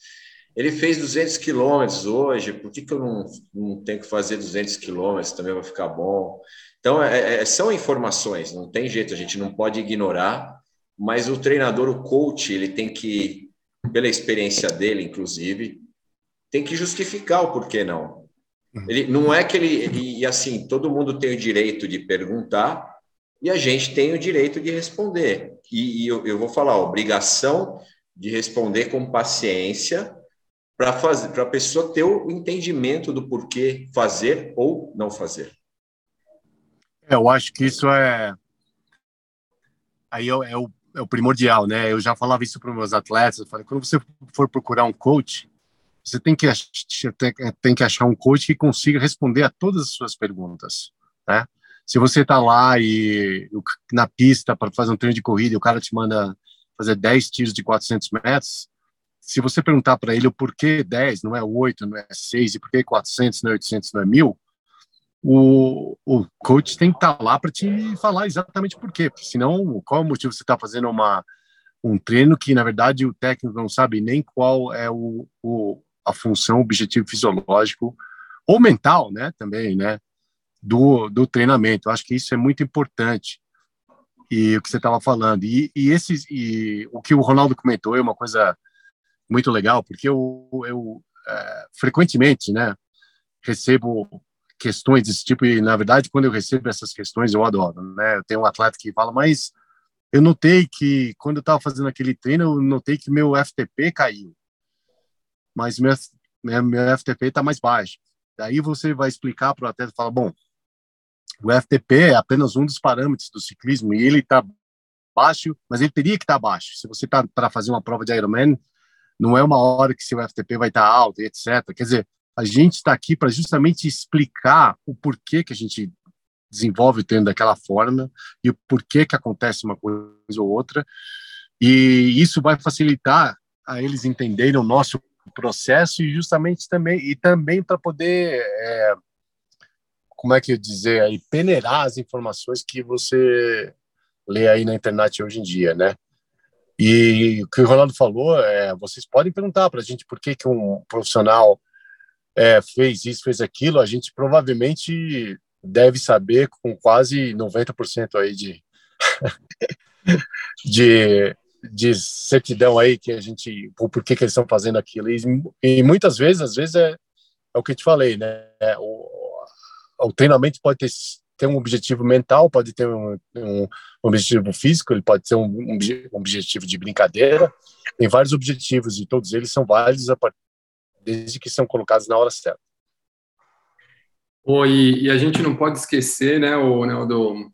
Ele fez 200 quilômetros hoje, por que, que eu não, não tenho que fazer 200 quilômetros? Também vai ficar bom. Então, é, é, são informações, não tem jeito, a gente não pode ignorar, mas o treinador, o coach, ele tem que, pela experiência dele, inclusive, tem que justificar o porquê não. Uhum. Ele, não é que ele. E assim, todo mundo tem o direito de perguntar e a gente tem o direito de responder. E, e eu, eu vou falar, obrigação de responder com paciência para fazer para a pessoa ter o entendimento do porquê fazer ou não fazer. É, eu acho que isso é aí é, é, o, é o primordial, né? Eu já falava isso para meus atletas. Eu falei, quando você for procurar um coach, você tem que tem que achar um coach que consiga responder a todas as suas perguntas, né? Se você está lá e na pista para fazer um treino de corrida e o cara te manda fazer 10 tiros de 400 metros, se você perguntar para ele o porquê 10, não é 8, não é 6, e por que 400, não é 800, não é 1000, o, o coach tem que estar tá lá para te falar exatamente por quê, porque senão, qual é o motivo você está fazendo uma, um treino que, na verdade, o técnico não sabe nem qual é o, o, a função, o objetivo fisiológico ou mental, né, também, né, do, do treinamento. Eu acho que isso é muito importante e o que você estava falando e, e esses e o que o Ronaldo comentou é uma coisa muito legal, porque eu, eu é, frequentemente, né, recebo questões desse tipo e, na verdade, quando eu recebo essas questões, eu adoro, né? Eu tenho um atleta que fala, mas eu notei que, quando eu estava fazendo aquele treino, eu notei que meu FTP caiu, mas meu, meu, meu FTP está mais baixo. Daí você vai explicar para o atleta, fala, bom, o FTP é apenas um dos parâmetros do ciclismo e ele está baixo, mas ele teria que estar tá baixo. Se você está para fazer uma prova de Ironman, não é uma hora que seu FTP vai estar alto, etc. Quer dizer, a gente está aqui para justamente explicar o porquê que a gente desenvolve o treino daquela forma e o porquê que acontece uma coisa ou outra. E isso vai facilitar a eles entenderem o nosso processo e justamente também e também para poder é, como é que eu dizer aí peneirar as informações que você lê aí na internet hoje em dia, né? E o que o Ronaldo falou, é, vocês podem perguntar para a gente por que, que um profissional é, fez isso, fez aquilo, a gente provavelmente deve saber com quase 90% aí de, de, de certidão aí que a gente, por, que, que eles estão fazendo aquilo. E, e, muitas vezes, às vezes é, é o que eu te falei, né? O, o treinamento pode ter, ter um objetivo mental, pode ter um, um objetivo físico, ele pode ter um, um, objetivo de brincadeira, tem vários objetivos e todos eles são válidos a partir desde que são colocados na hora certa. Oh, e, e, a gente não pode esquecer, né, o, né, do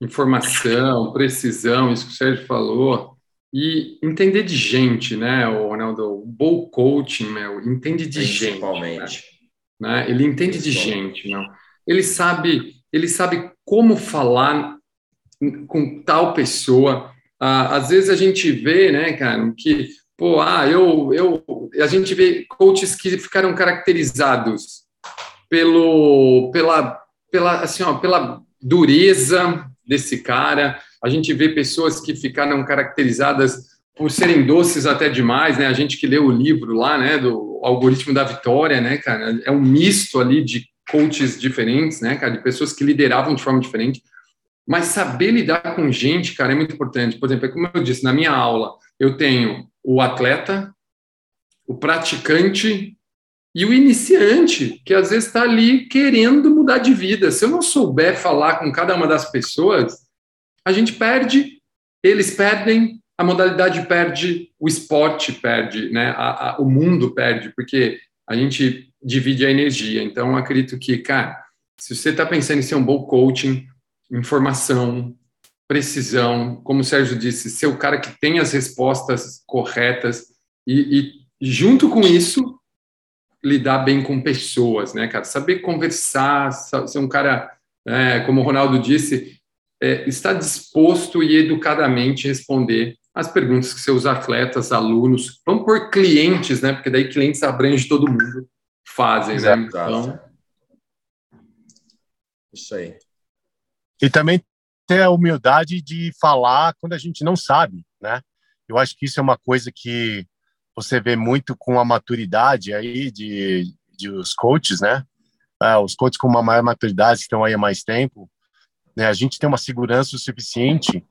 informação, precisão, isso que o Sérgio falou, e entender de gente, né, o Ronaldo, o ball coaching, meu, entende de gente. Né? né? Ele entende de gente, não. Ele sabe, ele sabe como falar com tal pessoa. Ah, às vezes a gente vê, né, cara, que pô, ah, eu, eu, a gente vê coaches que ficaram caracterizados pelo, pela, pela, assim, ó, pela dureza desse cara. A gente vê pessoas que ficaram caracterizadas por serem doces até demais, né? A gente que leu o livro lá, né, do algoritmo da vitória, né, cara, é um misto ali de coaches diferentes, né, cara, de pessoas que lideravam de forma diferente. Mas saber lidar com gente, cara, é muito importante. Por exemplo, como eu disse, na minha aula, eu tenho o atleta, o praticante e o iniciante, que às vezes está ali querendo mudar de vida. Se eu não souber falar com cada uma das pessoas, a gente perde, eles perdem, a modalidade perde, o esporte perde, né? A, a, o mundo perde, porque a gente divide a energia. Então, acredito que, cara, se você está pensando em ser um bom coaching, informação, precisão, como o Sérgio disse, ser o cara que tem as respostas corretas e, e junto com isso, lidar bem com pessoas, né, cara? Saber conversar, ser um cara, é, como o Ronaldo disse, é, disposto e educadamente responder as perguntas que seus atletas, alunos, vão por clientes, né? Porque daí clientes abrange todo mundo, fazem, né? Exato. né? Então... Isso aí. E também ter a humildade de falar quando a gente não sabe, né? Eu acho que isso é uma coisa que você vê muito com a maturidade aí de, de os coaches, né? Ah, os coaches com uma maior maturidade que estão aí há mais tempo, né? A gente tem uma segurança suficiente,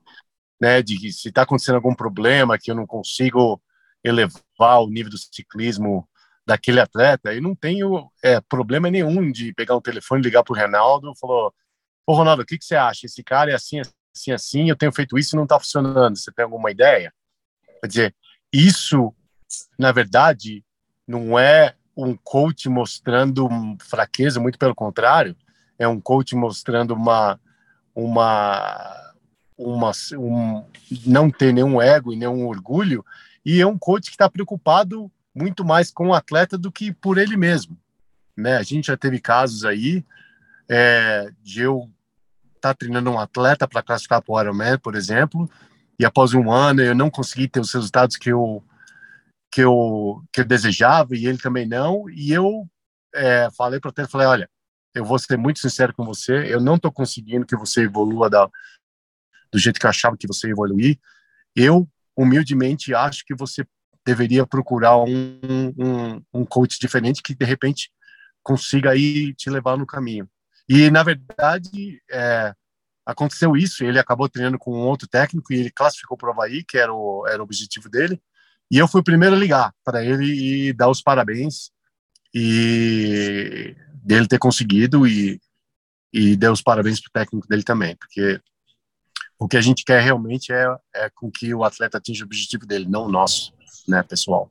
né? De se está acontecendo algum problema que eu não consigo elevar o nível do ciclismo daquele atleta, eu não tenho é, problema nenhum de pegar um telefone, ligar para o Reinaldo, falou Ô, Ronaldo, o que, que você acha? Esse cara é assim, assim, assim, eu tenho feito isso e não está funcionando. Você tem alguma ideia? Quer dizer, isso, na verdade, não é um coach mostrando fraqueza, muito pelo contrário, é um coach mostrando uma, uma, uma um, não ter nenhum ego e nenhum orgulho, e é um coach que está preocupado muito mais com o atleta do que por ele mesmo. Né? A gente já teve casos aí é, de eu estar tá treinando um atleta para classificar para o Ironman, por exemplo, e após um ano eu não consegui ter os resultados que eu que eu que eu desejava e ele também não, e eu é, falei para ele, falei, olha, eu vou ser muito sincero com você, eu não estou conseguindo que você evolua da, do jeito que achava que você ia evoluir. Eu humildemente acho que você deveria procurar um, um, um coach diferente que de repente consiga aí te levar no caminho. E, na verdade, é, aconteceu isso. Ele acabou treinando com um outro técnico e ele classificou para o Havaí, que era o, era o objetivo dele. E eu fui o primeiro a ligar para ele e dar os parabéns e dele ter conseguido e, e dar os parabéns para o técnico dele também, porque o que a gente quer realmente é, é com que o atleta atinja o objetivo dele, não o nosso, né, pessoal.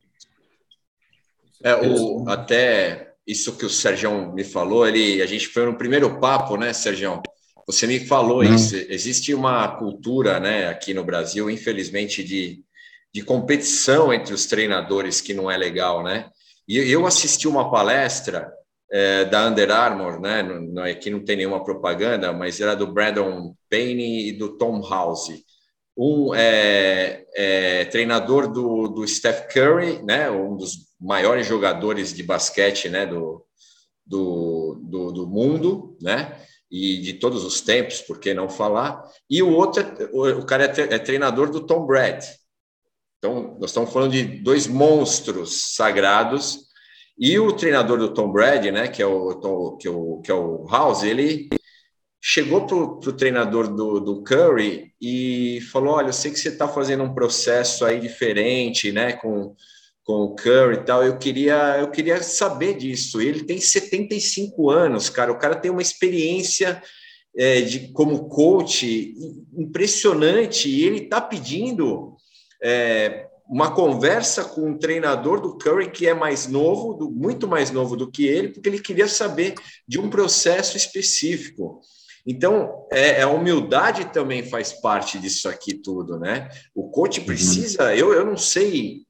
É, o, até isso que o Sérgio me falou, ele, a gente foi no primeiro papo, né, Sérgio? Você me falou uhum. isso. Existe uma cultura, né, aqui no Brasil, infelizmente, de, de competição entre os treinadores que não é legal, né? E eu assisti uma palestra é, da Under Armour, né? Não, aqui não tem nenhuma propaganda, mas era do Brandon Payne e do Tom House. Um é, é treinador do, do Steph Curry, né? Um dos maiores jogadores de basquete né, do, do, do, do, mundo, né? E de todos os tempos, por que não falar? E o outro, é, o cara é, é treinador do Tom Brady. Então, nós estamos falando de dois monstros sagrados. E o treinador do Tom Brady, né, que é o, Tom, que é o, que é o House, ele chegou para o treinador do, do, Curry e falou: Olha, eu sei que você está fazendo um processo aí diferente, né, com, com o Curry e tal. Eu queria, eu queria saber disso. Ele tem 75 anos, cara. O cara tem uma experiência é, de como coach impressionante e ele está pedindo é, uma conversa com um treinador do Curry que é mais novo, do, muito mais novo do que ele, porque ele queria saber de um processo específico. Então, é, a humildade também faz parte disso aqui tudo, né? O coach uhum. precisa, eu, eu não sei,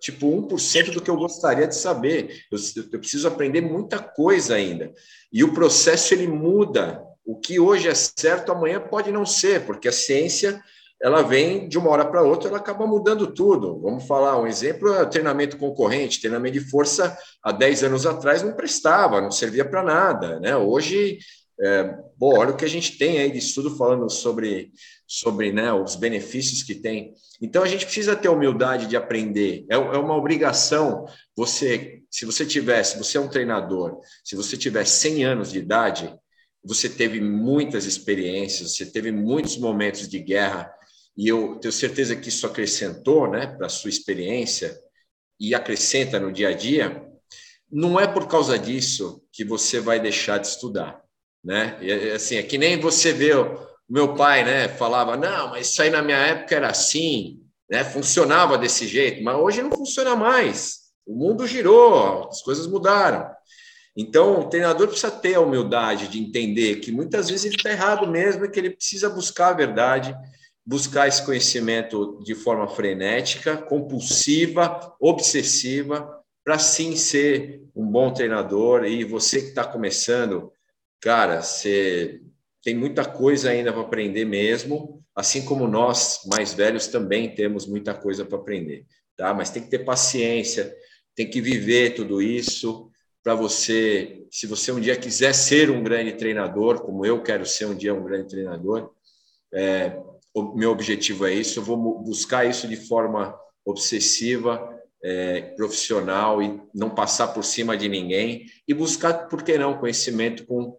tipo, 1% do que eu gostaria de saber. Eu, eu preciso aprender muita coisa ainda. E o processo, ele muda. O que hoje é certo, amanhã pode não ser, porque a ciência ela vem de uma hora para outra, ela acaba mudando tudo. Vamos falar, um exemplo é treinamento concorrente, treinamento de força há 10 anos atrás não prestava, não servia para nada, né? Hoje, é, bom, olha o que a gente tem aí de estudo falando sobre, sobre né, os benefícios que tem. Então, a gente precisa ter humildade de aprender, é, é uma obrigação. Você, se você tivesse, você é um treinador, se você tiver 100 anos de idade, você teve muitas experiências, você teve muitos momentos de guerra, e eu tenho certeza que isso acrescentou né, para a sua experiência e acrescenta no dia a dia, não é por causa disso que você vai deixar de estudar. Né? E, assim, é que nem você vê o meu pai né, falava, não, mas isso aí na minha época era assim, né, funcionava desse jeito, mas hoje não funciona mais. O mundo girou, as coisas mudaram. Então, o treinador precisa ter a humildade de entender que muitas vezes ele está errado mesmo e que ele precisa buscar a verdade buscar esse conhecimento de forma frenética, compulsiva, obsessiva, para sim ser um bom treinador. E você que está começando, cara, você tem muita coisa ainda para aprender mesmo, assim como nós, mais velhos, também temos muita coisa para aprender, tá? Mas tem que ter paciência, tem que viver tudo isso para você, se você um dia quiser ser um grande treinador, como eu quero ser um dia um grande treinador, é, meu objetivo é isso, eu vou buscar isso de forma obsessiva, é, profissional e não passar por cima de ninguém e buscar, por que não, conhecimento com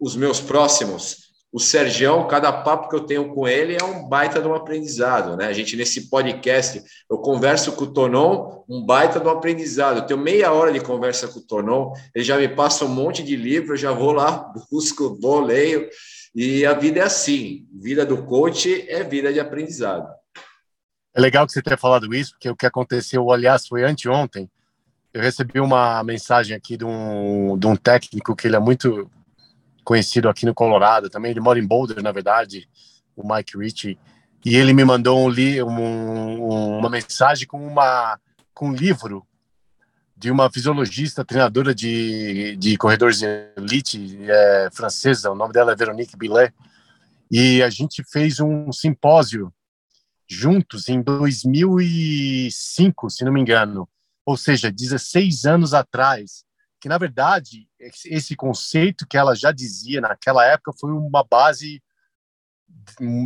os meus próximos. O Sergião, cada papo que eu tenho com ele é um baita de um aprendizado, né? A gente, nesse podcast, eu converso com o Tonon, um baita de um aprendizado. Eu tenho meia hora de conversa com o Tonon, ele já me passa um monte de livro, eu já vou lá, busco, vou, leio, e a vida é assim, vida do coach é vida de aprendizado. É legal que você tenha falado isso, porque o que aconteceu, aliás, foi anteontem. Eu recebi uma mensagem aqui de um, de um técnico que ele é muito conhecido aqui no Colorado também. Ele mora em Boulder, na verdade, o Mike Ritchie. E ele me mandou um, um, uma mensagem com, uma, com um livro de uma fisiologista, treinadora de, de corredores de elite é, francesa, o nome dela é Veronique Billet, e a gente fez um simpósio juntos em 2005, se não me engano, ou seja, 16 anos atrás, que na verdade esse conceito que ela já dizia naquela época foi uma base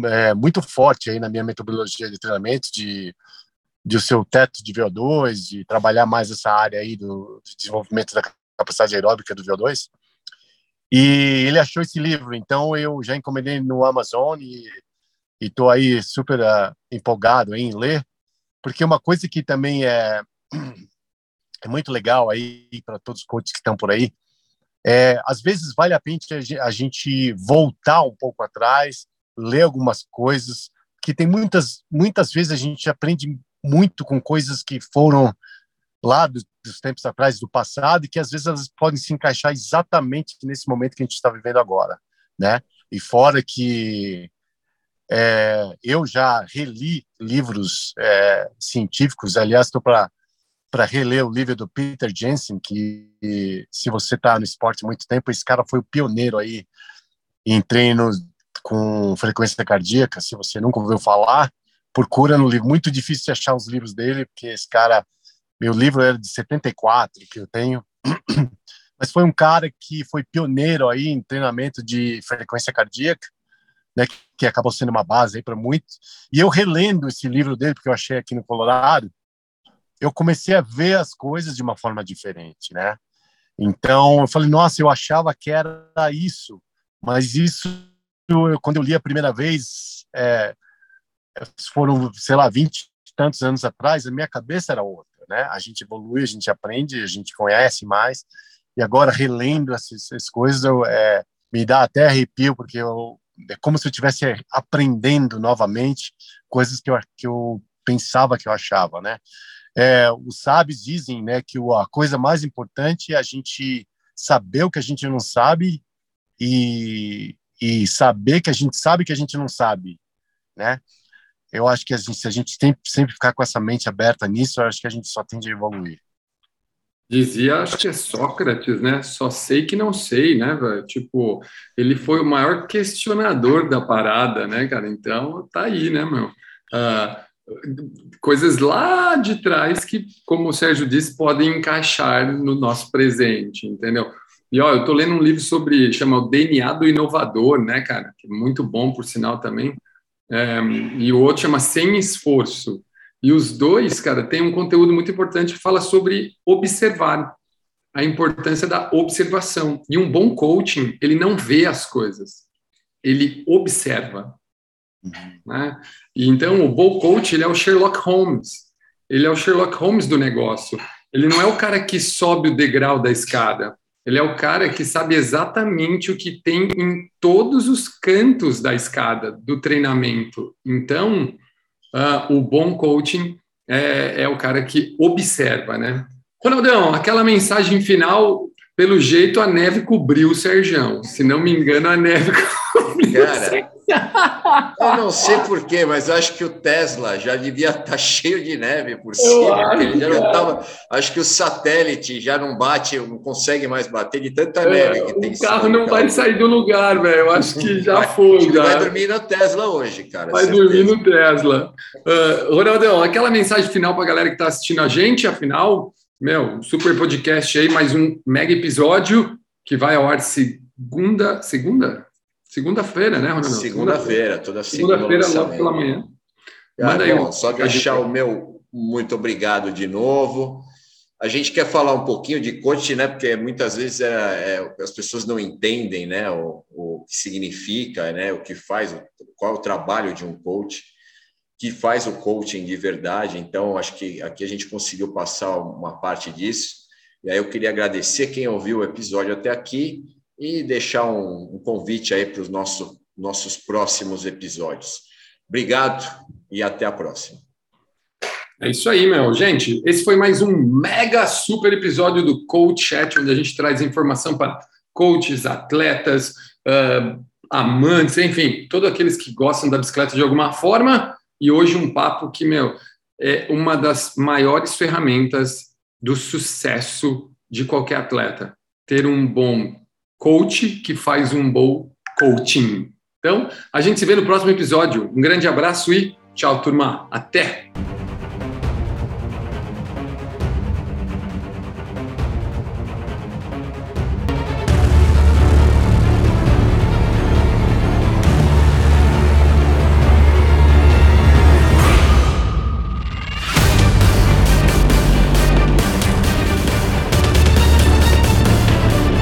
é, muito forte aí na minha metodologia de treinamento, de de seu teto de VO2, de trabalhar mais essa área aí do, de desenvolvimento da capacidade aeróbica do VO2. E ele achou esse livro, então eu já encomendei no Amazon e estou aí super uh, empolgado em ler, porque uma coisa que também é, é muito legal aí para todos os coaches que estão por aí, é, às vezes vale a pena a gente voltar um pouco atrás, ler algumas coisas, que tem muitas muitas vezes a gente aprende muito com coisas que foram lá dos, dos, tempos atrás, do passado, e que às vezes elas podem se encaixar exatamente nesse momento que a gente está vivendo agora, né? E fora que é, eu já reli livros é, científicos, aliás, estou para para reler o livro do Peter Jensen, que se você está no esporte há muito tempo, esse cara foi o pioneiro aí em treino com frequência cardíaca, se você nunca ouviu falar, procura no livro. Muito difícil de achar os livros dele, porque esse cara, meu livro era de 74 que eu tenho, mas foi um cara que foi pioneiro aí em treinamento de frequência cardíaca, né, que acabou sendo uma base aí para muitos. E eu relendo esse livro dele, porque eu achei aqui no Colorado, eu comecei a ver as coisas de uma forma diferente, né? Então, eu falei, nossa, eu achava que era isso, mas isso, eu, quando eu li a primeira vez, é, foram, sei lá, 20 e tantos anos atrás, a minha cabeça era outra, né? A gente evolui, a gente aprende, a gente conhece mais, e agora relendo essas, essas coisas, eu, é, me dá até arrepio, porque eu, é como se eu estivesse aprendendo novamente coisas que eu, que eu pensava que eu achava, né? É, os sábios dizem, né, que a coisa mais importante é a gente saber o que a gente não sabe e, e saber que a gente sabe que a gente não sabe, né? Eu acho que a gente, se a gente sempre, sempre ficar com essa mente aberta nisso, eu acho que a gente só tende a evoluir. Dizia, acho que é Sócrates, né? Só sei que não sei, né, velho? Tipo, ele foi o maior questionador da parada, né, cara? Então, tá aí, né, meu? Uh, coisas lá de trás que, como o Sérgio disse, podem encaixar no nosso presente, entendeu? E, ó, eu tô lendo um livro sobre, chama o DNA do Inovador, né, cara? É muito bom, por sinal, também. É, e o outro chama Sem Esforço. E os dois, cara, têm um conteúdo muito importante que fala sobre observar, a importância da observação. E um bom coaching, ele não vê as coisas, ele observa. Né? E então, o bom coach, ele é o Sherlock Holmes. Ele é o Sherlock Holmes do negócio. Ele não é o cara que sobe o degrau da escada. Ele é o cara que sabe exatamente o que tem em todos os cantos da escada do treinamento. Então, uh, o bom coaching é, é, o cara que observa, né? Ronaldão, aquela mensagem final, pelo jeito a neve cobriu o Serjão. Se não me engano, a neve cobriu cara, eu não sei porquê, mas acho que o Tesla já devia estar tá cheio de neve por cima. Ele já não tava, acho que o satélite já não bate, não consegue mais bater de tanta é, neve que tem. O carro não vai sair do lugar, velho. Eu acho que já vai, foi. Já. Vai dormir no Tesla hoje, cara. Vai certeza. dormir no Tesla. Uh, Ronaldão, aquela mensagem final para a galera que está assistindo a gente, afinal, meu, super podcast aí, mais um mega episódio que vai ao ar segunda. Segunda? Segunda-feira, né, Ronaldo? Segunda-feira, toda segunda-feira, segunda logo pela manhã. Ah, Manda aí bom, só deixar o meu muito obrigado de novo. A gente quer falar um pouquinho de coach, né? Porque muitas vezes é, é, as pessoas não entendem, né? O, o que significa, né? O que faz, qual é o trabalho de um coach, que faz o coaching de verdade. Então, acho que aqui a gente conseguiu passar uma parte disso. E aí eu queria agradecer quem ouviu o episódio até aqui e deixar um, um convite aí para os nosso, nossos próximos episódios. Obrigado e até a próxima. É isso aí, meu. Gente, esse foi mais um mega super episódio do Coach Chat, onde a gente traz informação para coaches, atletas, uh, amantes, enfim, todos aqueles que gostam da bicicleta de alguma forma. E hoje um papo que, meu, é uma das maiores ferramentas do sucesso de qualquer atleta. Ter um bom coach que faz um bom coaching. Então, a gente se vê no próximo episódio. Um grande abraço e tchau, turma. Até!